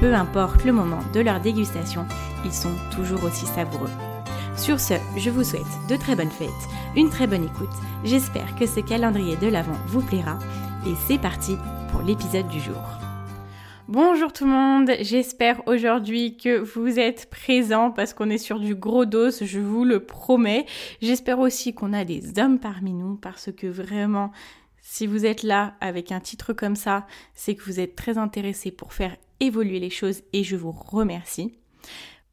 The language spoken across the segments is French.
Peu importe le moment de leur dégustation, ils sont toujours aussi savoureux. Sur ce, je vous souhaite de très bonnes fêtes, une très bonne écoute. J'espère que ce calendrier de l'Avent vous plaira. Et c'est parti pour l'épisode du jour. Bonjour tout le monde, j'espère aujourd'hui que vous êtes présents parce qu'on est sur du gros dos, je vous le promets. J'espère aussi qu'on a des hommes parmi nous parce que vraiment, si vous êtes là avec un titre comme ça, c'est que vous êtes très intéressés pour faire évoluer les choses et je vous remercie.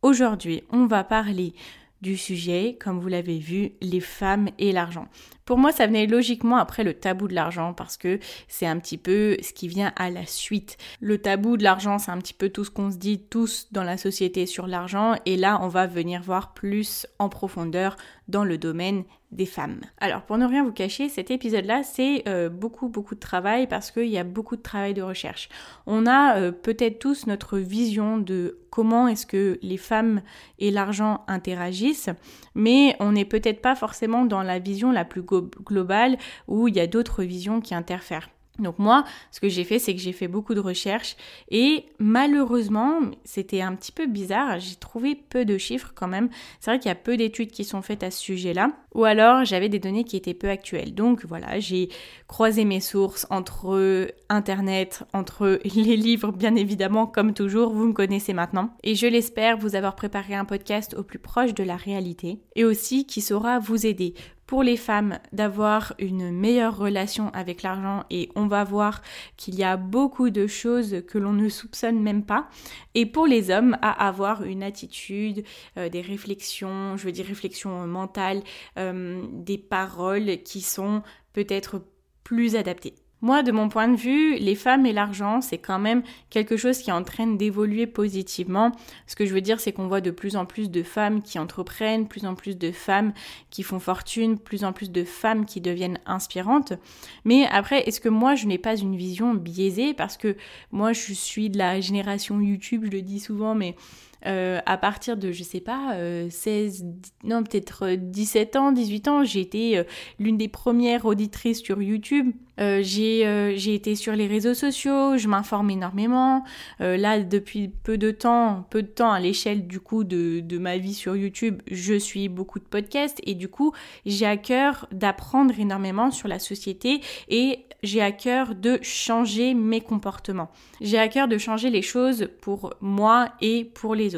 Aujourd'hui, on va parler du sujet, comme vous l'avez vu, les femmes et l'argent. Pour moi, ça venait logiquement après le tabou de l'argent parce que c'est un petit peu ce qui vient à la suite. Le tabou de l'argent, c'est un petit peu tout ce qu'on se dit tous dans la société sur l'argent et là, on va venir voir plus en profondeur dans le domaine des femmes. Alors pour ne rien vous cacher, cet épisode-là, c'est euh, beaucoup beaucoup de travail parce qu'il y a beaucoup de travail de recherche. On a euh, peut-être tous notre vision de comment est-ce que les femmes et l'argent interagissent, mais on n'est peut-être pas forcément dans la vision la plus globale où il y a d'autres visions qui interfèrent. Donc moi, ce que j'ai fait, c'est que j'ai fait beaucoup de recherches et malheureusement, c'était un petit peu bizarre, j'ai trouvé peu de chiffres quand même. C'est vrai qu'il y a peu d'études qui sont faites à ce sujet-là. Ou alors, j'avais des données qui étaient peu actuelles. Donc voilà, j'ai croisé mes sources entre Internet, entre les livres, bien évidemment, comme toujours, vous me connaissez maintenant. Et je l'espère vous avoir préparé un podcast au plus proche de la réalité et aussi qui saura vous aider pour les femmes d'avoir une meilleure relation avec l'argent et on va voir qu'il y a beaucoup de choses que l'on ne soupçonne même pas. Et pour les hommes, à avoir une attitude, euh, des réflexions, je veux dire réflexions mentales, euh, des paroles qui sont peut-être plus adaptées. Moi, de mon point de vue, les femmes et l'argent, c'est quand même quelque chose qui est en train d'évoluer positivement. Ce que je veux dire, c'est qu'on voit de plus en plus de femmes qui entreprennent, plus en plus de femmes qui font fortune, plus en plus de femmes qui deviennent inspirantes. Mais après, est-ce que moi, je n'ai pas une vision biaisée? Parce que moi, je suis de la génération YouTube, je le dis souvent, mais euh, à partir de, je sais pas, 16, euh, non peut-être 17 ans, 18 ans, j'ai été euh, l'une des premières auditrices sur YouTube. j'ai j'ai été sur les réseaux sociaux, je m'informe énormément. là, depuis peu de temps, peu de temps à l'échelle du coup de, de ma vie sur YouTube, je suis beaucoup de podcasts et du coup, j'ai à cœur d'apprendre énormément sur la société et j'ai à cœur de changer mes comportements. J'ai à cœur de changer les choses pour moi et pour les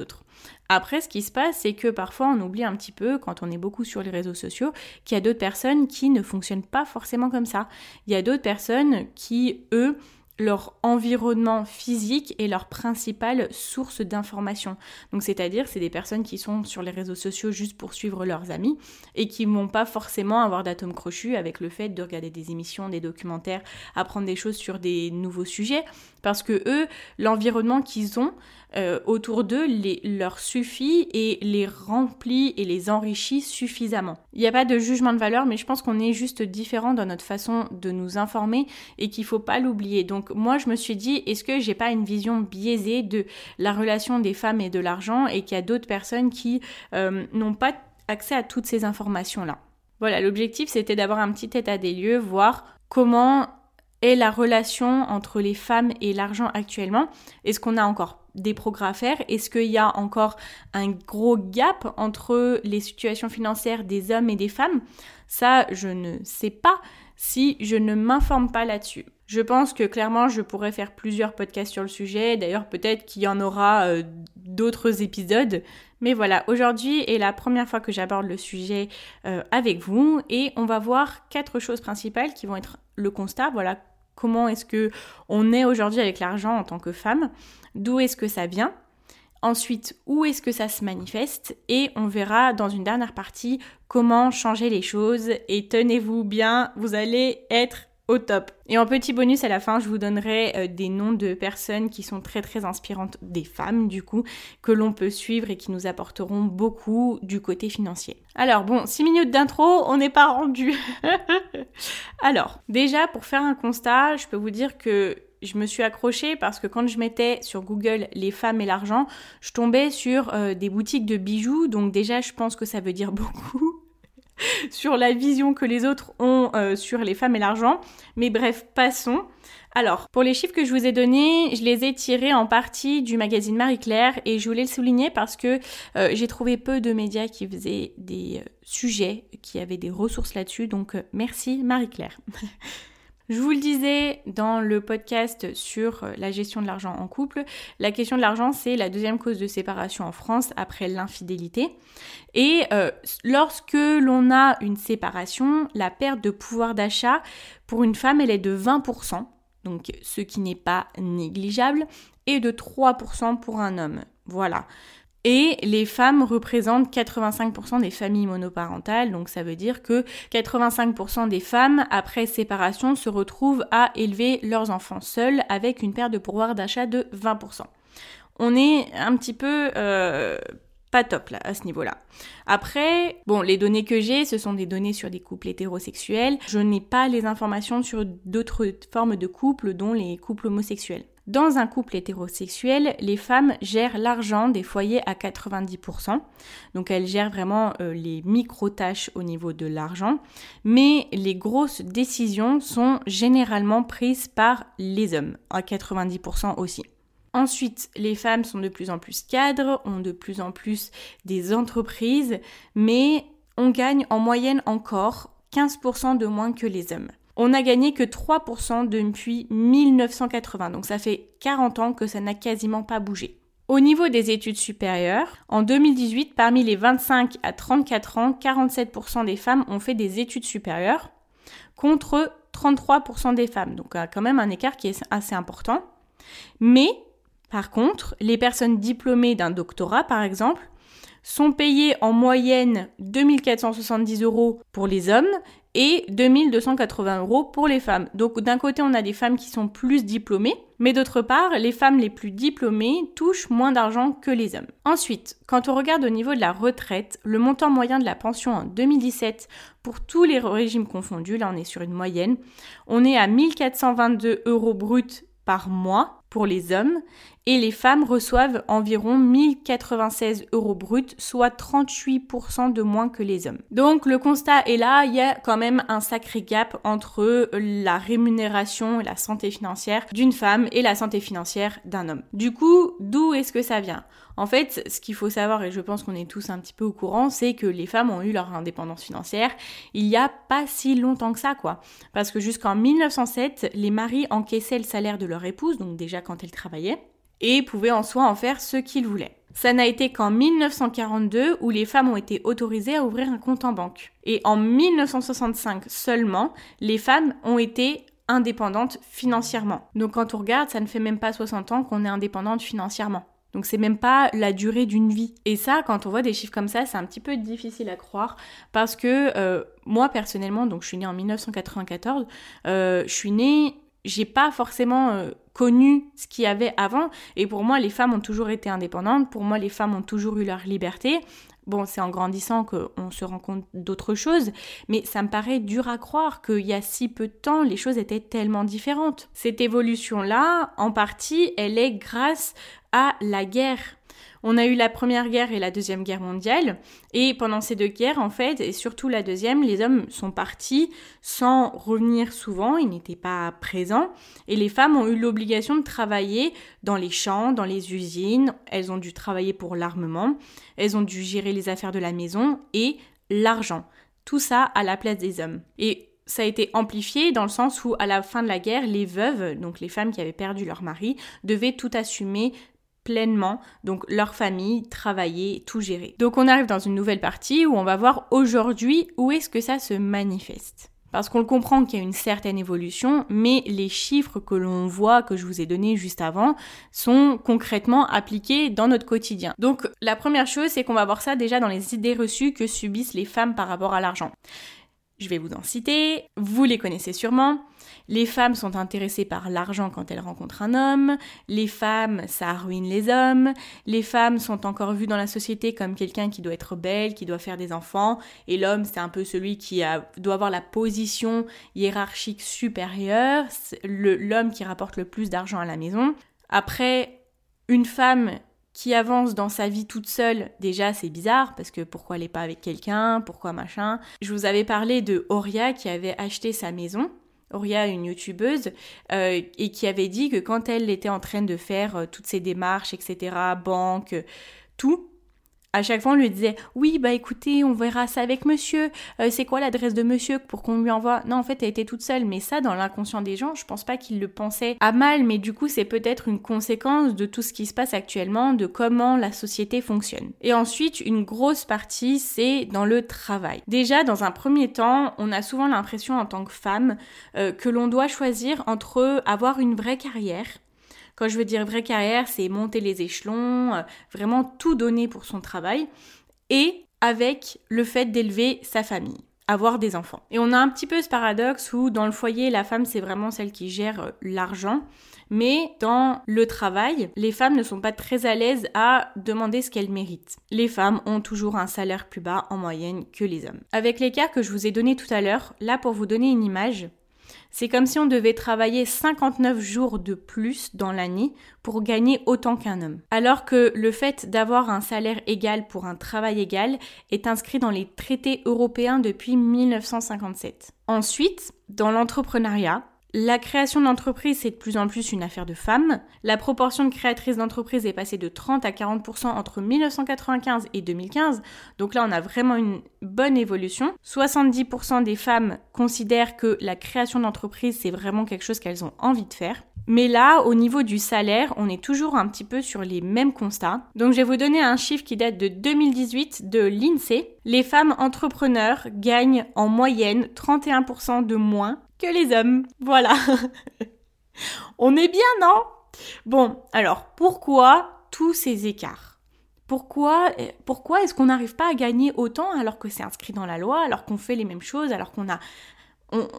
Après, ce qui se passe, c'est que parfois on oublie un petit peu, quand on est beaucoup sur les réseaux sociaux, qu'il y a d'autres personnes qui ne fonctionnent pas forcément comme ça. Il y a d'autres personnes qui, eux, leur environnement physique est leur principale source d'information. Donc c'est-à-dire c'est des personnes qui sont sur les réseaux sociaux juste pour suivre leurs amis et qui vont pas forcément avoir d'atomes crochus avec le fait de regarder des émissions, des documentaires, apprendre des choses sur des nouveaux sujets parce que eux l'environnement qu'ils ont euh, autour d'eux leur suffit et les remplit et les enrichit suffisamment. Il n'y a pas de jugement de valeur, mais je pense qu'on est juste différent dans notre façon de nous informer et qu'il faut pas l'oublier. Donc moi, je me suis dit, est-ce que j'ai pas une vision biaisée de la relation des femmes et de l'argent et qu'il y a d'autres personnes qui euh, n'ont pas accès à toutes ces informations-là? Voilà, l'objectif c'était d'avoir un petit état des lieux, voir comment est la relation entre les femmes et l'argent actuellement. Est-ce qu'on a encore des progrès à faire Est-ce qu'il y a encore un gros gap entre les situations financières des hommes et des femmes? Ça, je ne sais pas si je ne m'informe pas là-dessus. Je pense que clairement, je pourrais faire plusieurs podcasts sur le sujet. D'ailleurs, peut-être qu'il y en aura euh, d'autres épisodes. Mais voilà, aujourd'hui est la première fois que j'aborde le sujet euh, avec vous et on va voir quatre choses principales qui vont être le constat. Voilà, comment est-ce que on est aujourd'hui avec l'argent en tant que femme, d'où est-ce que ça vient, Ensuite, où est-ce que ça se manifeste Et on verra dans une dernière partie comment changer les choses. Et tenez-vous bien, vous allez être top. Et en petit bonus à la fin, je vous donnerai euh, des noms de personnes qui sont très très inspirantes, des femmes du coup, que l'on peut suivre et qui nous apporteront beaucoup du côté financier. Alors bon, 6 minutes d'intro, on n'est pas rendu. Alors, déjà pour faire un constat, je peux vous dire que je me suis accrochée parce que quand je mettais sur Google les femmes et l'argent, je tombais sur euh, des boutiques de bijoux. Donc déjà, je pense que ça veut dire beaucoup sur la vision que les autres ont euh, sur les femmes et l'argent. Mais bref, passons. Alors, pour les chiffres que je vous ai donnés, je les ai tirés en partie du magazine Marie-Claire et je voulais le souligner parce que euh, j'ai trouvé peu de médias qui faisaient des sujets, qui avaient des ressources là-dessus. Donc, merci Marie-Claire. Je vous le disais dans le podcast sur la gestion de l'argent en couple, la question de l'argent, c'est la deuxième cause de séparation en France après l'infidélité. Et euh, lorsque l'on a une séparation, la perte de pouvoir d'achat pour une femme, elle est de 20%, donc ce qui n'est pas négligeable, et de 3% pour un homme. Voilà. Et les femmes représentent 85% des familles monoparentales, donc ça veut dire que 85% des femmes, après séparation, se retrouvent à élever leurs enfants seuls avec une perte de pouvoir d'achat de 20%. On est un petit peu euh, pas top là à ce niveau-là. Après, bon, les données que j'ai, ce sont des données sur des couples hétérosexuels. Je n'ai pas les informations sur d'autres formes de couples, dont les couples homosexuels. Dans un couple hétérosexuel, les femmes gèrent l'argent des foyers à 90%. Donc elles gèrent vraiment euh, les micro-tâches au niveau de l'argent. Mais les grosses décisions sont généralement prises par les hommes, à 90% aussi. Ensuite, les femmes sont de plus en plus cadres, ont de plus en plus des entreprises, mais on gagne en moyenne encore 15% de moins que les hommes. On n'a gagné que 3% depuis 1980, donc ça fait 40 ans que ça n'a quasiment pas bougé. Au niveau des études supérieures, en 2018, parmi les 25 à 34 ans, 47% des femmes ont fait des études supérieures contre 33% des femmes. Donc quand même un écart qui est assez important. Mais par contre, les personnes diplômées d'un doctorat, par exemple, sont payées en moyenne 2470 euros pour les hommes et 2280 euros pour les femmes. Donc d'un côté, on a des femmes qui sont plus diplômées, mais d'autre part, les femmes les plus diplômées touchent moins d'argent que les hommes. Ensuite, quand on regarde au niveau de la retraite, le montant moyen de la pension en 2017 pour tous les régimes confondus, là on est sur une moyenne, on est à 1422 euros bruts par mois pour les hommes et les femmes reçoivent environ 1096 euros bruts, soit 38% de moins que les hommes. Donc le constat est là, il y a quand même un sacré gap entre la rémunération et la santé financière d'une femme et la santé financière d'un homme. Du coup, d'où est-ce que ça vient? En fait, ce qu'il faut savoir, et je pense qu'on est tous un petit peu au courant, c'est que les femmes ont eu leur indépendance financière il y a pas si longtemps que ça, quoi. Parce que jusqu'en 1907, les maris encaissaient le salaire de leur épouse, donc déjà quand elles travaillaient, et pouvaient en soi en faire ce qu'ils voulaient. Ça n'a été qu'en 1942 où les femmes ont été autorisées à ouvrir un compte en banque. Et en 1965 seulement, les femmes ont été indépendantes financièrement. Donc quand on regarde, ça ne fait même pas 60 ans qu'on est indépendante financièrement. Donc c'est même pas la durée d'une vie. Et ça, quand on voit des chiffres comme ça, c'est un petit peu difficile à croire parce que euh, moi personnellement, donc je suis née en 1994, euh, je suis née j'ai pas forcément euh, connu ce qu'il y avait avant. Et pour moi, les femmes ont toujours été indépendantes. Pour moi, les femmes ont toujours eu leur liberté. Bon, c'est en grandissant qu'on se rend compte d'autres choses, mais ça me paraît dur à croire qu'il y a si peu de temps, les choses étaient tellement différentes. Cette évolution-là, en partie, elle est grâce à la guerre on a eu la première guerre et la deuxième guerre mondiale, et pendant ces deux guerres, en fait, et surtout la deuxième, les hommes sont partis sans revenir souvent, ils n'étaient pas présents, et les femmes ont eu l'obligation de travailler dans les champs, dans les usines, elles ont dû travailler pour l'armement, elles ont dû gérer les affaires de la maison et l'argent. Tout ça à la place des hommes. Et ça a été amplifié dans le sens où à la fin de la guerre, les veuves, donc les femmes qui avaient perdu leur mari, devaient tout assumer pleinement, donc leur famille, travailler, tout gérer. Donc on arrive dans une nouvelle partie où on va voir aujourd'hui où est-ce que ça se manifeste. Parce qu'on le comprend qu'il y a une certaine évolution, mais les chiffres que l'on voit, que je vous ai donnés juste avant, sont concrètement appliqués dans notre quotidien. Donc la première chose, c'est qu'on va voir ça déjà dans les idées reçues que subissent les femmes par rapport à l'argent. Je vais vous en citer, vous les connaissez sûrement. Les femmes sont intéressées par l'argent quand elles rencontrent un homme, les femmes, ça ruine les hommes, les femmes sont encore vues dans la société comme quelqu'un qui doit être belle, qui doit faire des enfants, et l'homme, c'est un peu celui qui doit avoir la position hiérarchique supérieure, l'homme qui rapporte le plus d'argent à la maison. Après, une femme qui avance dans sa vie toute seule, déjà c'est bizarre parce que pourquoi elle n'est pas avec quelqu'un, pourquoi machin. Je vous avais parlé de Auria qui avait acheté sa maison. Auria, une youtubeuse, euh, et qui avait dit que quand elle était en train de faire euh, toutes ses démarches, etc., banque, tout, à chaque fois, on lui disait Oui, bah écoutez, on verra ça avec monsieur. Euh, c'est quoi l'adresse de monsieur pour qu'on lui envoie? Non, en fait, elle était toute seule. Mais ça, dans l'inconscient des gens, je pense pas qu'ils le pensaient à mal, mais du coup, c'est peut-être une conséquence de tout ce qui se passe actuellement, de comment la société fonctionne. Et ensuite, une grosse partie, c'est dans le travail. Déjà, dans un premier temps, on a souvent l'impression en tant que femme euh, que l'on doit choisir entre avoir une vraie carrière quand je veux dire vraie carrière, c'est monter les échelons, euh, vraiment tout donner pour son travail, et avec le fait d'élever sa famille avoir des enfants. Et on a un petit peu ce paradoxe où dans le foyer, la femme, c'est vraiment celle qui gère euh, l'argent. Mais dans le travail, les femmes ne sont pas très à l'aise à demander ce qu'elles méritent. Les femmes ont toujours un salaire plus bas en moyenne que les hommes. Avec l'écart que je vous ai donné tout à l'heure, là pour vous donner une image, c'est comme si on devait travailler 59 jours de plus dans l'année pour gagner autant qu'un homme. Alors que le fait d'avoir un salaire égal pour un travail égal est inscrit dans les traités européens depuis 1957. Ensuite, dans l'entrepreneuriat, la création d'entreprise, c'est de plus en plus une affaire de femmes. La proportion de créatrices d'entreprises est passée de 30 à 40% entre 1995 et 2015. Donc là, on a vraiment une bonne évolution. 70% des femmes considèrent que la création d'entreprise, c'est vraiment quelque chose qu'elles ont envie de faire. Mais là, au niveau du salaire, on est toujours un petit peu sur les mêmes constats. Donc je vais vous donner un chiffre qui date de 2018 de l'INSEE. Les femmes entrepreneurs gagnent en moyenne 31% de moins les hommes. Voilà. On est bien, non? Bon, alors pourquoi tous ces écarts? Pourquoi, pourquoi est-ce qu'on n'arrive pas à gagner autant alors que c'est inscrit dans la loi, alors qu'on fait les mêmes choses, alors qu'on a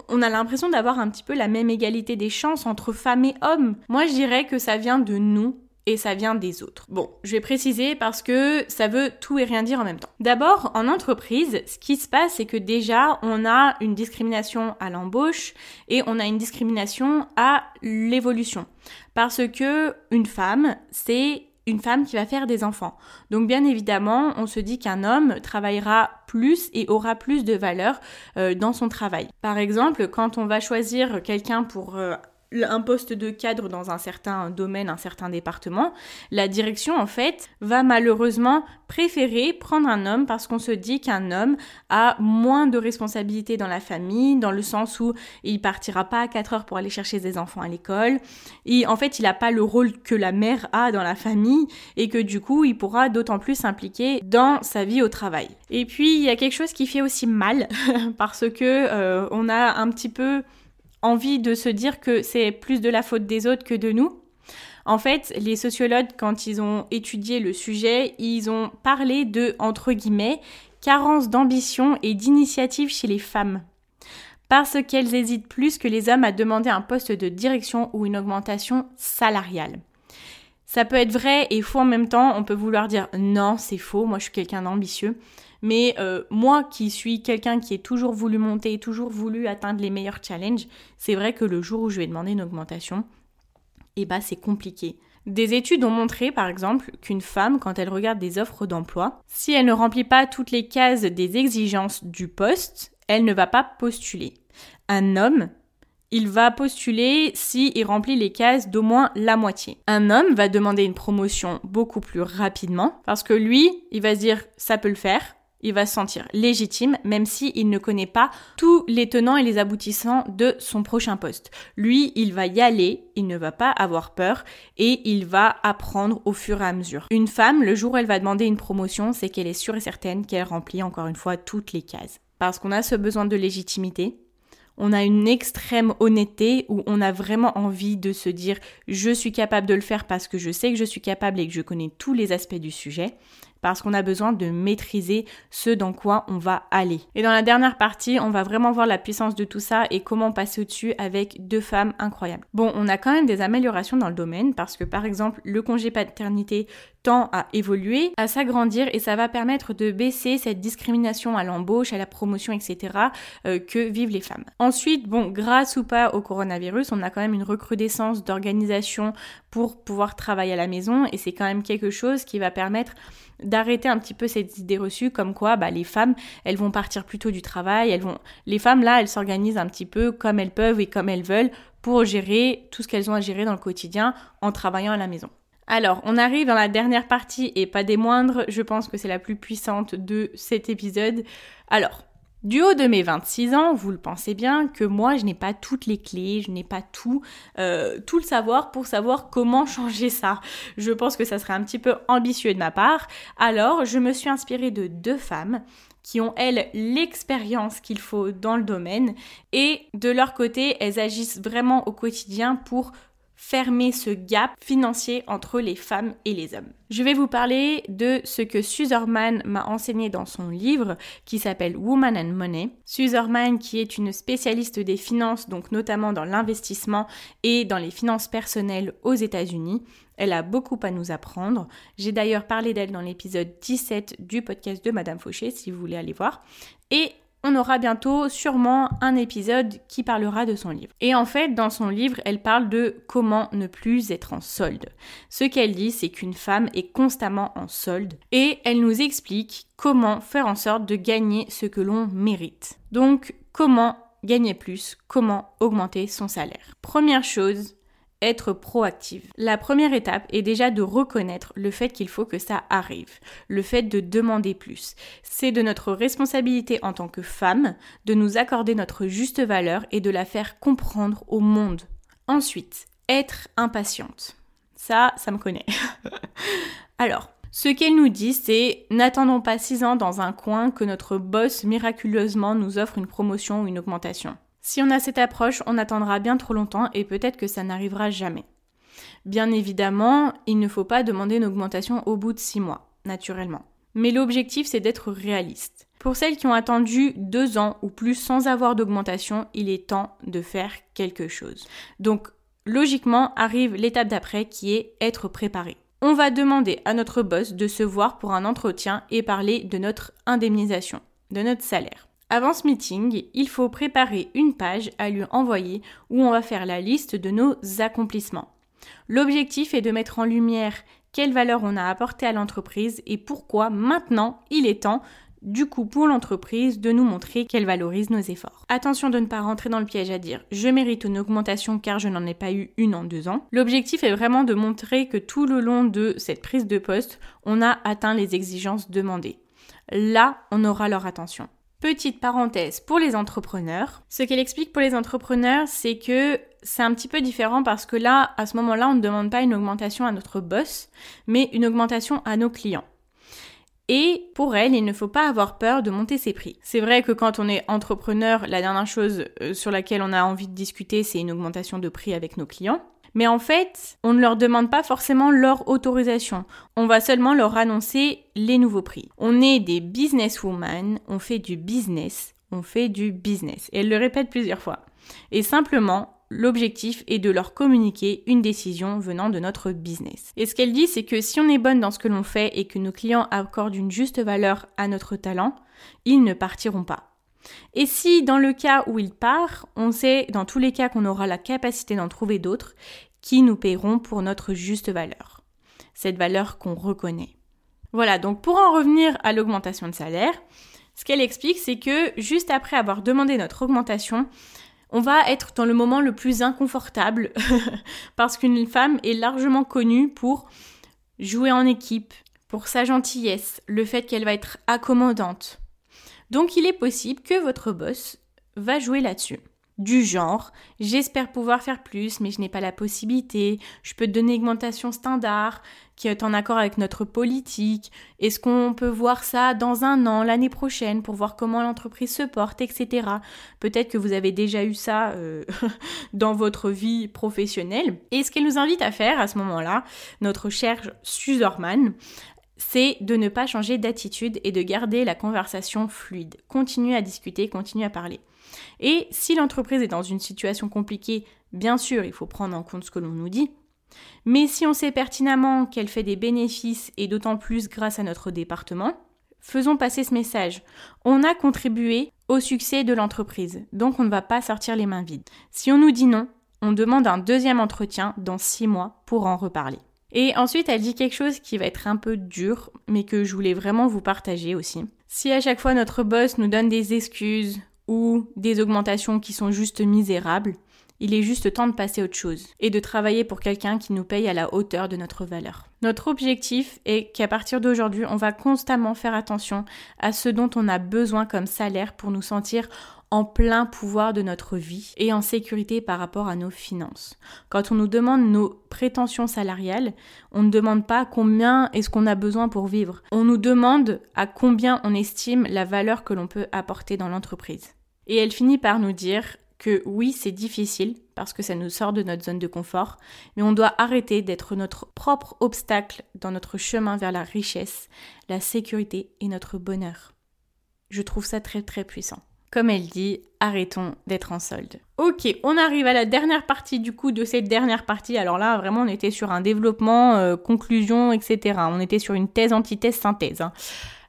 on, a l'impression d'avoir un petit peu la même égalité des chances entre femmes et hommes? Moi, je dirais que ça vient de nous, et ça vient des autres. Bon, je vais préciser parce que ça veut tout et rien dire en même temps. D'abord, en entreprise, ce qui se passe, c'est que déjà, on a une discrimination à l'embauche et on a une discrimination à l'évolution. Parce que une femme, c'est une femme qui va faire des enfants. Donc bien évidemment, on se dit qu'un homme travaillera plus et aura plus de valeur euh, dans son travail. Par exemple, quand on va choisir quelqu'un pour euh, un poste de cadre dans un certain domaine, un certain département, la direction en fait va malheureusement préférer prendre un homme parce qu'on se dit qu'un homme a moins de responsabilités dans la famille, dans le sens où il partira pas à 4 heures pour aller chercher ses enfants à l'école, et en fait il n'a pas le rôle que la mère a dans la famille et que du coup il pourra d'autant plus s'impliquer dans sa vie au travail. Et puis il y a quelque chose qui fait aussi mal parce que euh, on a un petit peu envie de se dire que c'est plus de la faute des autres que de nous. En fait, les sociologues, quand ils ont étudié le sujet, ils ont parlé de, entre guillemets, carence d'ambition et d'initiative chez les femmes. Parce qu'elles hésitent plus que les hommes à demander un poste de direction ou une augmentation salariale. Ça peut être vrai et faux en même temps, on peut vouloir dire non, c'est faux, moi je suis quelqu'un d'ambitieux. Mais euh, moi qui suis quelqu'un qui est toujours voulu monter, toujours voulu atteindre les meilleurs challenges, c'est vrai que le jour où je vais demander une augmentation, eh bah c'est compliqué. Des études ont montré, par exemple, qu'une femme, quand elle regarde des offres d'emploi, si elle ne remplit pas toutes les cases des exigences du poste, elle ne va pas postuler. Un homme, il va postuler s'il il remplit les cases d'au moins la moitié. Un homme va demander une promotion beaucoup plus rapidement parce que lui, il va se dire ça peut le faire, il va se sentir légitime, même s'il ne connaît pas tous les tenants et les aboutissants de son prochain poste. Lui, il va y aller, il ne va pas avoir peur et il va apprendre au fur et à mesure. Une femme, le jour où elle va demander une promotion, c'est qu'elle est sûre et certaine qu'elle remplit encore une fois toutes les cases. Parce qu'on a ce besoin de légitimité, on a une extrême honnêteté où on a vraiment envie de se dire je suis capable de le faire parce que je sais que je suis capable et que je connais tous les aspects du sujet parce qu'on a besoin de maîtriser ce dans quoi on va aller. Et dans la dernière partie, on va vraiment voir la puissance de tout ça et comment passer au-dessus avec deux femmes incroyables. Bon, on a quand même des améliorations dans le domaine parce que par exemple, le congé paternité tend à évoluer, à s'agrandir et ça va permettre de baisser cette discrimination à l'embauche, à la promotion, etc. Euh, que vivent les femmes. Ensuite, bon, grâce ou pas au coronavirus, on a quand même une recrudescence d'organisation pour pouvoir travailler à la maison et c'est quand même quelque chose qui va permettre d'arrêter un petit peu cette idée reçue comme quoi bah, les femmes, elles vont partir plutôt du travail, elles vont les femmes là, elles s'organisent un petit peu comme elles peuvent et comme elles veulent pour gérer tout ce qu'elles ont à gérer dans le quotidien en travaillant à la maison. Alors, on arrive dans la dernière partie et pas des moindres, je pense que c'est la plus puissante de cet épisode. Alors, du haut de mes 26 ans, vous le pensez bien, que moi je n'ai pas toutes les clés, je n'ai pas tout, euh, tout le savoir pour savoir comment changer ça. Je pense que ça serait un petit peu ambitieux de ma part. Alors je me suis inspirée de deux femmes qui ont, elles, l'expérience qu'il faut dans le domaine et de leur côté, elles agissent vraiment au quotidien pour fermer ce gap financier entre les femmes et les hommes. Je vais vous parler de ce que Suzerman m'a enseigné dans son livre qui s'appelle Woman and Money. Suzerman qui est une spécialiste des finances, donc notamment dans l'investissement et dans les finances personnelles aux États-Unis. Elle a beaucoup à nous apprendre. J'ai d'ailleurs parlé d'elle dans l'épisode 17 du podcast de Madame Fauché si vous voulez aller voir. Et on aura bientôt sûrement un épisode qui parlera de son livre. Et en fait, dans son livre, elle parle de comment ne plus être en solde. Ce qu'elle dit, c'est qu'une femme est constamment en solde et elle nous explique comment faire en sorte de gagner ce que l'on mérite. Donc, comment gagner plus, comment augmenter son salaire. Première chose, être proactive. La première étape est déjà de reconnaître le fait qu'il faut que ça arrive, le fait de demander plus. C'est de notre responsabilité en tant que femme de nous accorder notre juste valeur et de la faire comprendre au monde. Ensuite, être impatiente. Ça, ça me connaît. Alors, ce qu'elle nous dit, c'est n'attendons pas six ans dans un coin que notre boss miraculeusement nous offre une promotion ou une augmentation. Si on a cette approche, on attendra bien trop longtemps et peut-être que ça n'arrivera jamais. Bien évidemment, il ne faut pas demander une augmentation au bout de six mois, naturellement. Mais l'objectif, c'est d'être réaliste. Pour celles qui ont attendu deux ans ou plus sans avoir d'augmentation, il est temps de faire quelque chose. Donc, logiquement, arrive l'étape d'après qui est être préparé. On va demander à notre boss de se voir pour un entretien et parler de notre indemnisation, de notre salaire. Avant ce meeting, il faut préparer une page à lui envoyer où on va faire la liste de nos accomplissements. L'objectif est de mettre en lumière quelle valeur on a apporté à l'entreprise et pourquoi maintenant il est temps du coup pour l'entreprise de nous montrer qu'elle valorise nos efforts. Attention de ne pas rentrer dans le piège à dire je mérite une augmentation car je n'en ai pas eu une en deux ans. L'objectif est vraiment de montrer que tout le long de cette prise de poste, on a atteint les exigences demandées. Là, on aura leur attention. Petite parenthèse pour les entrepreneurs. Ce qu'elle explique pour les entrepreneurs, c'est que c'est un petit peu différent parce que là, à ce moment-là, on ne demande pas une augmentation à notre boss, mais une augmentation à nos clients. Et pour elle, il ne faut pas avoir peur de monter ses prix. C'est vrai que quand on est entrepreneur, la dernière chose euh, sur laquelle on a envie de discuter, c'est une augmentation de prix avec nos clients. Mais en fait, on ne leur demande pas forcément leur autorisation. On va seulement leur annoncer les nouveaux prix. On est des businesswomen, on fait du business, on fait du business. Et elle le répète plusieurs fois. Et simplement, l'objectif est de leur communiquer une décision venant de notre business. Et ce qu'elle dit, c'est que si on est bonne dans ce que l'on fait et que nos clients accordent une juste valeur à notre talent, ils ne partiront pas. Et si dans le cas où il part, on sait dans tous les cas qu'on aura la capacité d'en trouver d'autres qui nous paieront pour notre juste valeur. Cette valeur qu'on reconnaît. Voilà, donc pour en revenir à l'augmentation de salaire, ce qu'elle explique, c'est que juste après avoir demandé notre augmentation, on va être dans le moment le plus inconfortable parce qu'une femme est largement connue pour jouer en équipe, pour sa gentillesse, le fait qu'elle va être accommodante, Donc il est possible que votre boss va jouer là-dessus du genre j'espère pouvoir faire plus mais je n'ai pas la possibilité, je peux te donner une augmentation standard qui est en accord avec notre politique, est-ce qu'on peut voir ça dans un an, l'année prochaine pour voir comment l'entreprise se porte, etc. Peut-être que vous avez déjà eu ça euh, dans votre vie professionnelle. Et ce qu'elle nous invite à faire à ce moment-là, notre cher Suzerman, c'est de ne pas changer d'attitude et de garder la conversation fluide. Continuer à discuter, continuer à parler. Et si l'entreprise est dans une situation compliquée, bien sûr, il faut prendre en compte ce que l'on nous dit. Mais si on sait pertinemment qu'elle fait des bénéfices et d'autant plus grâce à notre département, faisons passer ce message. On a contribué au succès de l'entreprise, donc on ne va pas sortir les mains vides. Si on nous dit non, on demande un deuxième entretien dans six mois pour en reparler. Et ensuite, elle dit quelque chose qui va être un peu dur, mais que je voulais vraiment vous partager aussi. Si à chaque fois notre boss nous donne des excuses ou des augmentations qui sont juste misérables, il est juste temps de passer à autre chose et de travailler pour quelqu'un qui nous paye à la hauteur de notre valeur. Notre objectif est qu'à partir d'aujourd'hui, on va constamment faire attention à ce dont on a besoin comme salaire pour nous sentir en plein pouvoir de notre vie et en sécurité par rapport à nos finances. Quand on nous demande nos prétentions salariales, on ne demande pas combien est-ce qu'on a besoin pour vivre. On nous demande à combien on estime la valeur que l'on peut apporter dans l'entreprise. Et elle finit par nous dire que oui, c'est difficile parce que ça nous sort de notre zone de confort, mais on doit arrêter d'être notre propre obstacle dans notre chemin vers la richesse, la sécurité et notre bonheur. Je trouve ça très très puissant. Comme elle dit, arrêtons d'être en solde. Ok, on arrive à la dernière partie du coup de cette dernière partie. Alors là, vraiment, on était sur un développement, euh, conclusion, etc. On était sur une thèse, antithèse, synthèse. Hein.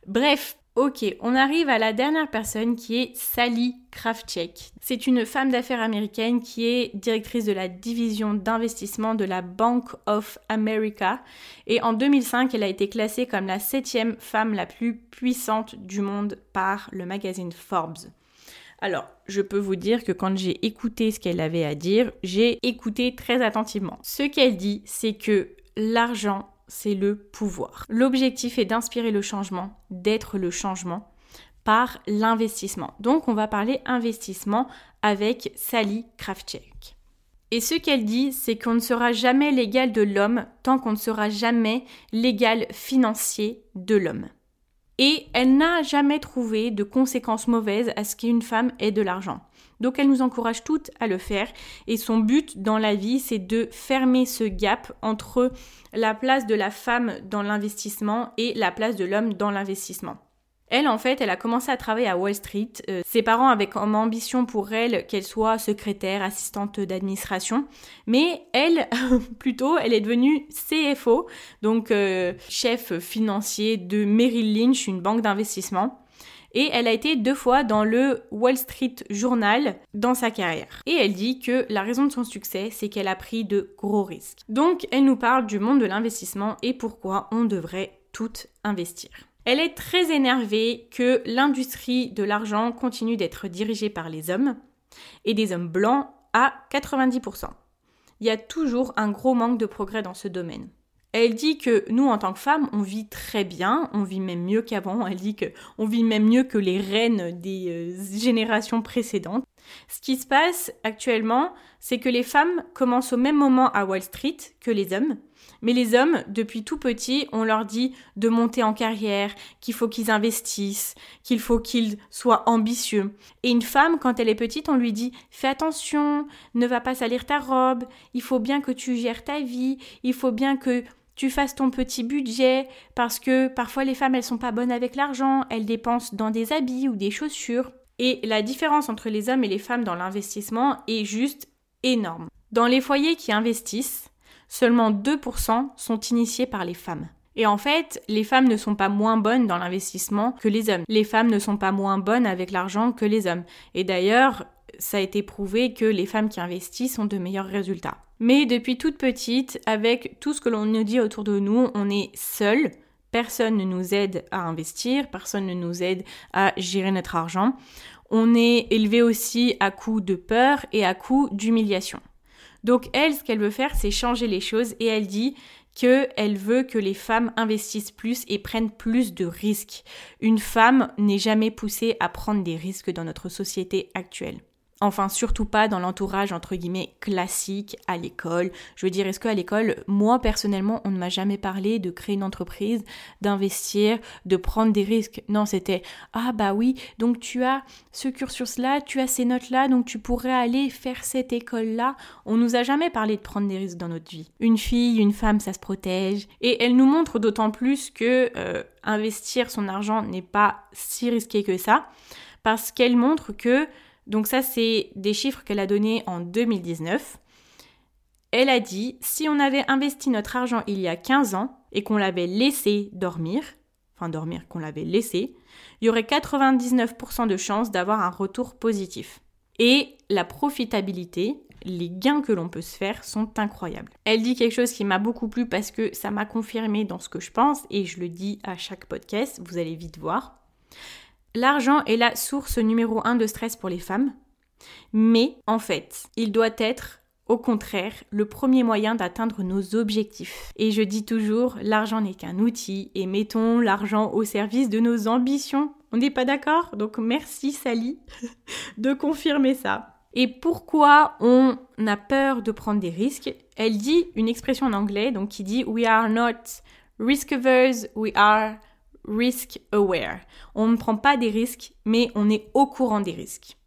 Bref, Ok, on arrive à la dernière personne qui est Sally Kraftcheck. C'est une femme d'affaires américaine qui est directrice de la division d'investissement de la Bank of America et en 2005 elle a été classée comme la septième femme la plus puissante du monde par le magazine Forbes. Alors, je peux vous dire que quand j'ai écouté ce qu'elle avait à dire, j'ai écouté très attentivement. Ce qu'elle dit, c'est que l'argent c'est le pouvoir. L'objectif est d'inspirer le changement, d'être le changement par l'investissement. Donc on va parler investissement avec Sally Kraftcheck. Et ce qu'elle dit, c'est qu'on ne sera jamais l'égal de l'homme tant qu'on ne sera jamais l'égal financier de l'homme. Et elle n'a jamais trouvé de conséquences mauvaises à ce qu'une femme ait de l'argent. Donc elle nous encourage toutes à le faire et son but dans la vie c'est de fermer ce gap entre la place de la femme dans l'investissement et la place de l'homme dans l'investissement. Elle, en fait, elle a commencé à travailler à Wall Street. Euh, ses parents avaient comme ambition pour elle qu'elle soit secrétaire, assistante d'administration. Mais elle, plutôt, elle est devenue CFO, donc euh, chef financier de Merrill Lynch, une banque d'investissement et elle a été deux fois dans le Wall Street Journal dans sa carrière. Et elle dit que la raison de son succès, c'est qu'elle a pris de gros risques. Donc elle nous parle du monde de l'investissement et pourquoi on devrait tout investir. Elle est très énervée que l'industrie de l'argent continue d'être dirigée par les hommes et des hommes blancs à 90%. Il y a toujours un gros manque de progrès dans ce domaine. Elle dit que nous, en tant que femmes, on vit très bien, on vit même mieux qu'avant. Elle dit que on vit même mieux que les reines des euh, générations précédentes. Ce qui se passe actuellement, c'est que les femmes commencent au même moment à Wall Street que les hommes. Mais les hommes, depuis tout petit, on leur dit de monter en carrière, qu'il faut qu'ils investissent, qu'il faut qu'ils soient ambitieux. Et une femme, quand elle est petite, on lui dit fais attention, ne va pas salir ta robe, il faut bien que tu gères ta vie, il faut bien que tu fasses ton petit budget parce que parfois les femmes elles sont pas bonnes avec l'argent, elles dépensent dans des habits ou des chaussures. Et la différence entre les hommes et les femmes dans l'investissement est juste énorme. Dans les foyers qui investissent, seulement 2% sont initiés par les femmes. Et en fait, les femmes ne sont pas moins bonnes dans l'investissement que les hommes. Les femmes ne sont pas moins bonnes avec l'argent que les hommes. Et d'ailleurs, ça a été prouvé que les femmes qui investissent ont de meilleurs résultats. Mais depuis toute petite, avec tout ce que l'on nous dit autour de nous, on est seul. Personne ne nous aide à investir, personne ne nous aide à gérer notre argent. On est élevé aussi à coup de peur et à coup d'humiliation. Donc elle, ce qu'elle veut faire, c'est changer les choses et elle dit qu'elle veut que les femmes investissent plus et prennent plus de risques. Une femme n'est jamais poussée à prendre des risques dans notre société actuelle. Enfin, surtout pas dans l'entourage entre guillemets classique à l'école. Je veux dire, est-ce qu'à l'école, moi personnellement, on ne m'a jamais parlé de créer une entreprise, d'investir, de prendre des risques? Non, c'était ah bah oui, donc tu as ce cursus-là, tu as ces notes-là, donc tu pourrais aller faire cette école-là. On nous a jamais parlé de prendre des risques dans notre vie. Une fille, une femme, ça se protège. Et elle nous montre d'autant plus que euh, investir son argent n'est pas si risqué que ça, parce qu'elle montre que donc ça, c'est des chiffres qu'elle a donnés en 2019. Elle a dit, si on avait investi notre argent il y a 15 ans et qu'on l'avait laissé dormir, enfin dormir, qu'on l'avait laissé, il y aurait 99% de chances d'avoir un retour positif. Et la profitabilité, les gains que l'on peut se faire sont incroyables. Elle dit quelque chose qui m'a beaucoup plu parce que ça m'a confirmé dans ce que je pense et je le dis à chaque podcast, vous allez vite voir. L'argent est la source numéro un de stress pour les femmes, mais en fait, il doit être au contraire, le premier moyen d'atteindre nos objectifs. Et je dis toujours, l'argent n'est qu'un outil et mettons l'argent au service de nos ambitions. On n'est pas d'accord? Donc merci Sally de confirmer ça. Et pourquoi on a peur de prendre des risques? Elle dit une expression en anglais donc qui dit We are not risk averse, we are risk aware. On ne prend pas des risques, mais on est au courant des risques.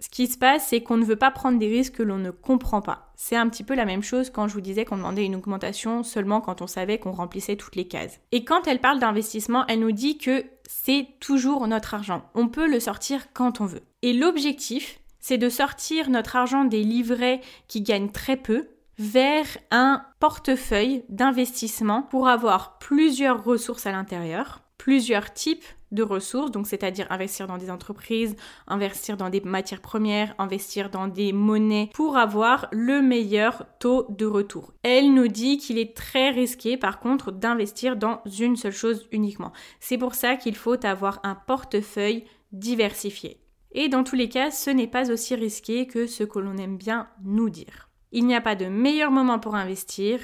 Ce qui se passe, c'est qu'on ne veut pas prendre des risques que l'on ne comprend pas. C'est un petit peu la même chose quand je vous disais qu'on demandait une augmentation seulement quand on savait qu'on remplissait toutes les cases. Et quand elle parle d'investissement, elle nous dit que c'est toujours notre argent. On peut le sortir quand on veut. Et l'objectif, c'est de sortir notre argent des livrets qui gagnent très peu vers un portefeuille d'investissement pour avoir plusieurs ressources à l'intérieur plusieurs types de ressources, donc c'est-à-dire investir dans des entreprises, investir dans des matières premières, investir dans des monnaies pour avoir le meilleur taux de retour. Elle nous dit qu'il est très risqué par contre d'investir dans une seule chose uniquement. C'est pour ça qu'il faut avoir un portefeuille diversifié. Et dans tous les cas, ce n'est pas aussi risqué que ce que l'on aime bien nous dire. Il n'y a pas de meilleur moment pour investir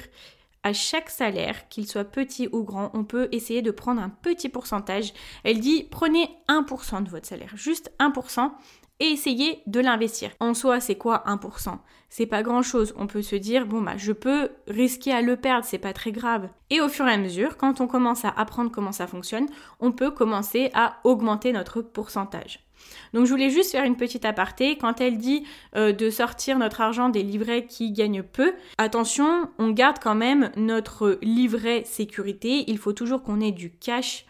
à chaque salaire, qu'il soit petit ou grand, on peut essayer de prendre un petit pourcentage. Elle dit prenez 1% de votre salaire, juste 1% et essayez de l'investir. En soi, c'est quoi 1% C'est pas grand chose. On peut se dire, bon, bah, je peux risquer à le perdre, c'est pas très grave. Et au fur et à mesure, quand on commence à apprendre comment ça fonctionne, on peut commencer à augmenter notre pourcentage. Donc je voulais juste faire une petite aparté. Quand elle dit euh, de sortir notre argent des livrets qui gagnent peu, attention, on garde quand même notre livret sécurité. Il faut toujours qu'on ait du cash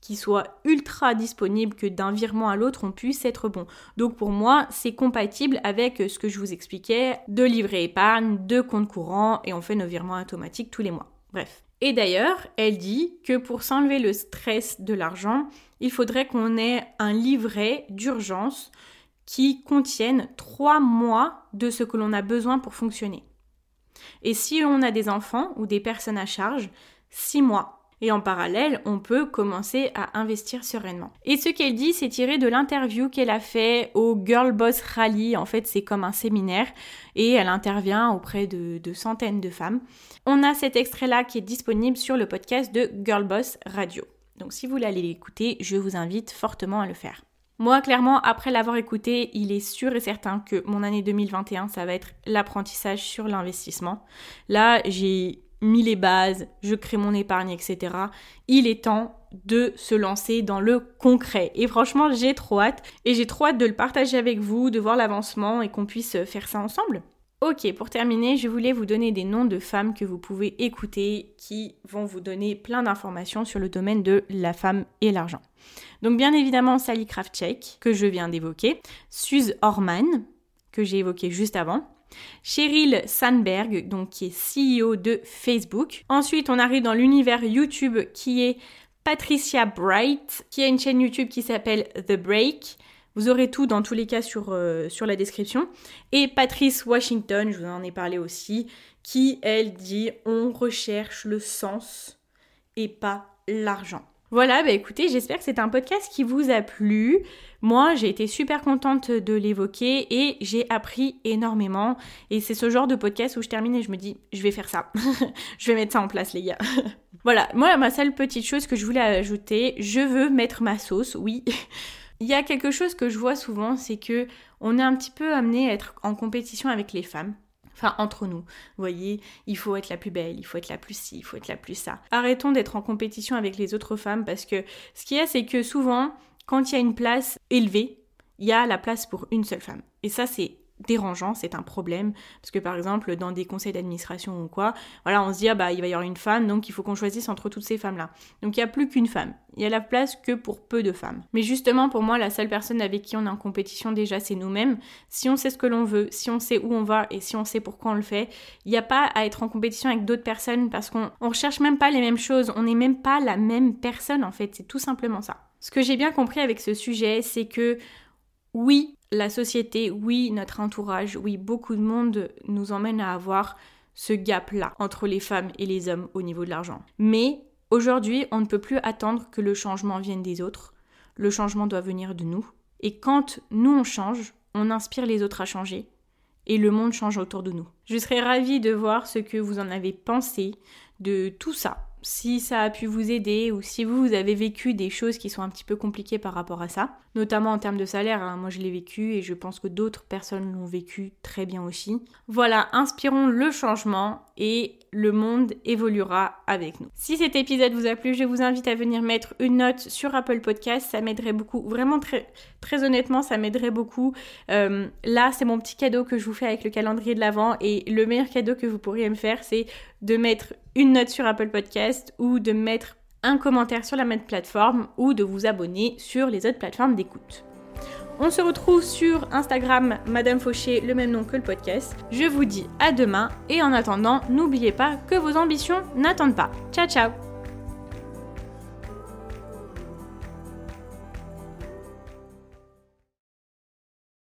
qui soit ultra disponible, que d'un virement à l'autre, on puisse être bon. Donc pour moi, c'est compatible avec ce que je vous expliquais, de livret épargne, de compte courant, et on fait nos virements automatiques tous les mois. Bref. Et d'ailleurs, elle dit que pour s'enlever le stress de l'argent, il faudrait qu'on ait un livret d'urgence qui contienne trois mois de ce que l'on a besoin pour fonctionner. Et si on a des enfants ou des personnes à charge, six mois. Et en parallèle, on peut commencer à investir sereinement. Et ce qu'elle dit, c'est tiré de l'interview qu'elle a fait au Girl Boss Rally. En fait, c'est comme un séminaire et elle intervient auprès de, centaines de femmes. On a cet extrait-là qui est disponible sur le podcast de Girl Boss Radio. Donc si vous voulez l'écouter, je vous invite fortement à le faire. Moi, clairement, après l'avoir écouté, il est sûr et certain que mon année 2021, ça va être l'apprentissage sur l'investissement. Là, j'ai mis les bases, je crée mon épargne, etc. Il est temps de se lancer dans le concret. Et franchement, j'ai trop hâte. Et j'ai trop hâte de le partager avec vous, de voir l'avancement et qu'on puisse faire ça ensemble. Ok, pour terminer, je voulais vous donner des noms de femmes que vous pouvez écouter qui vont vous donner plein d'informations sur le domaine de la femme et l'argent. Donc bien évidemment Sally Kravchek, que je viens d'évoquer, Suze Orman, que j'ai évoqué juste avant, Cheryl Sandberg, donc qui est CEO de Facebook. Ensuite, on arrive dans l'univers YouTube qui est Patricia Bright, qui a une chaîne YouTube qui s'appelle The Break. Vous aurez tout dans tous les cas sur, euh, sur la description. Et Patrice Washington, je vous en ai parlé aussi, qui, elle, dit on recherche le sens et pas l'argent. Voilà, bah écoutez, j'espère que c'est un podcast qui vous a plu. Moi, j'ai été super contente de l'évoquer et j'ai appris énormément. Et c'est ce genre de podcast où je termine et je me dis, je vais faire ça. je vais mettre ça en place, les gars. voilà, moi, ma seule petite chose que je voulais ajouter, je veux mettre ma sauce, oui. Il y a quelque chose que je vois souvent, c'est que on est un petit peu amené à être en compétition avec les femmes. Enfin, entre nous. Vous voyez, il faut être la plus belle, il faut être la plus ci, il faut être la plus ça. Arrêtons d'être en compétition avec les autres femmes parce que ce qu'il y a, c'est que souvent, quand il y a une place élevée, il y a la place pour une seule femme. Et ça, c'est dérangeant, c'est un problème. Parce que par exemple, dans des conseils d'administration ou quoi, voilà, on se dit, ah bah, il va y avoir une femme, donc il faut qu'on choisisse entre toutes ces femmes-là. Donc il n'y a plus qu'une femme. Il y a la place que pour peu de femmes. Mais justement, pour moi, la seule personne avec qui on est en compétition déjà, c'est nous-mêmes. Si on sait ce que l'on veut, si on sait où on va et si on sait pourquoi on le fait, il n'y a pas à être en compétition avec d'autres personnes parce qu'on on recherche même pas les mêmes choses. On n'est même pas la même personne, en fait. C'est tout simplement ça. Ce que j'ai bien compris avec ce sujet, c'est que oui, la société, oui, notre entourage, oui, beaucoup de monde nous emmène à avoir ce gap-là entre les femmes et les hommes au niveau de l'argent. Mais aujourd'hui, on ne peut plus attendre que le changement vienne des autres. Le changement doit venir de nous. Et quand nous on change, on inspire les autres à changer. Et le monde change autour de nous. Je serais ravie de voir ce que vous en avez pensé de tout ça si ça a pu vous aider ou si vous, avez vécu des choses qui sont un petit peu compliquées par rapport à ça, notamment en termes de salaire. Hein. Moi, je l'ai vécu et je pense que d'autres personnes l'ont vécu très bien aussi. Voilà, inspirons le changement et le monde évoluera avec nous. Si cet épisode vous a plu, je vous invite à venir mettre une note sur Apple Podcast. Ça m'aiderait beaucoup. Vraiment, très, très honnêtement, ça m'aiderait beaucoup. Euh, là, c'est mon petit cadeau que je vous fais avec le calendrier de l'Avent. Et le meilleur cadeau que vous pourriez me faire, c'est de mettre une note sur Apple Podcast ou de mettre un commentaire sur la même plateforme ou de vous abonner sur les autres plateformes d'écoute. On se retrouve sur Instagram, Madame Fauché, le même nom que le podcast. Je vous dis à demain et en attendant, n'oubliez pas que vos ambitions n'attendent pas. Ciao ciao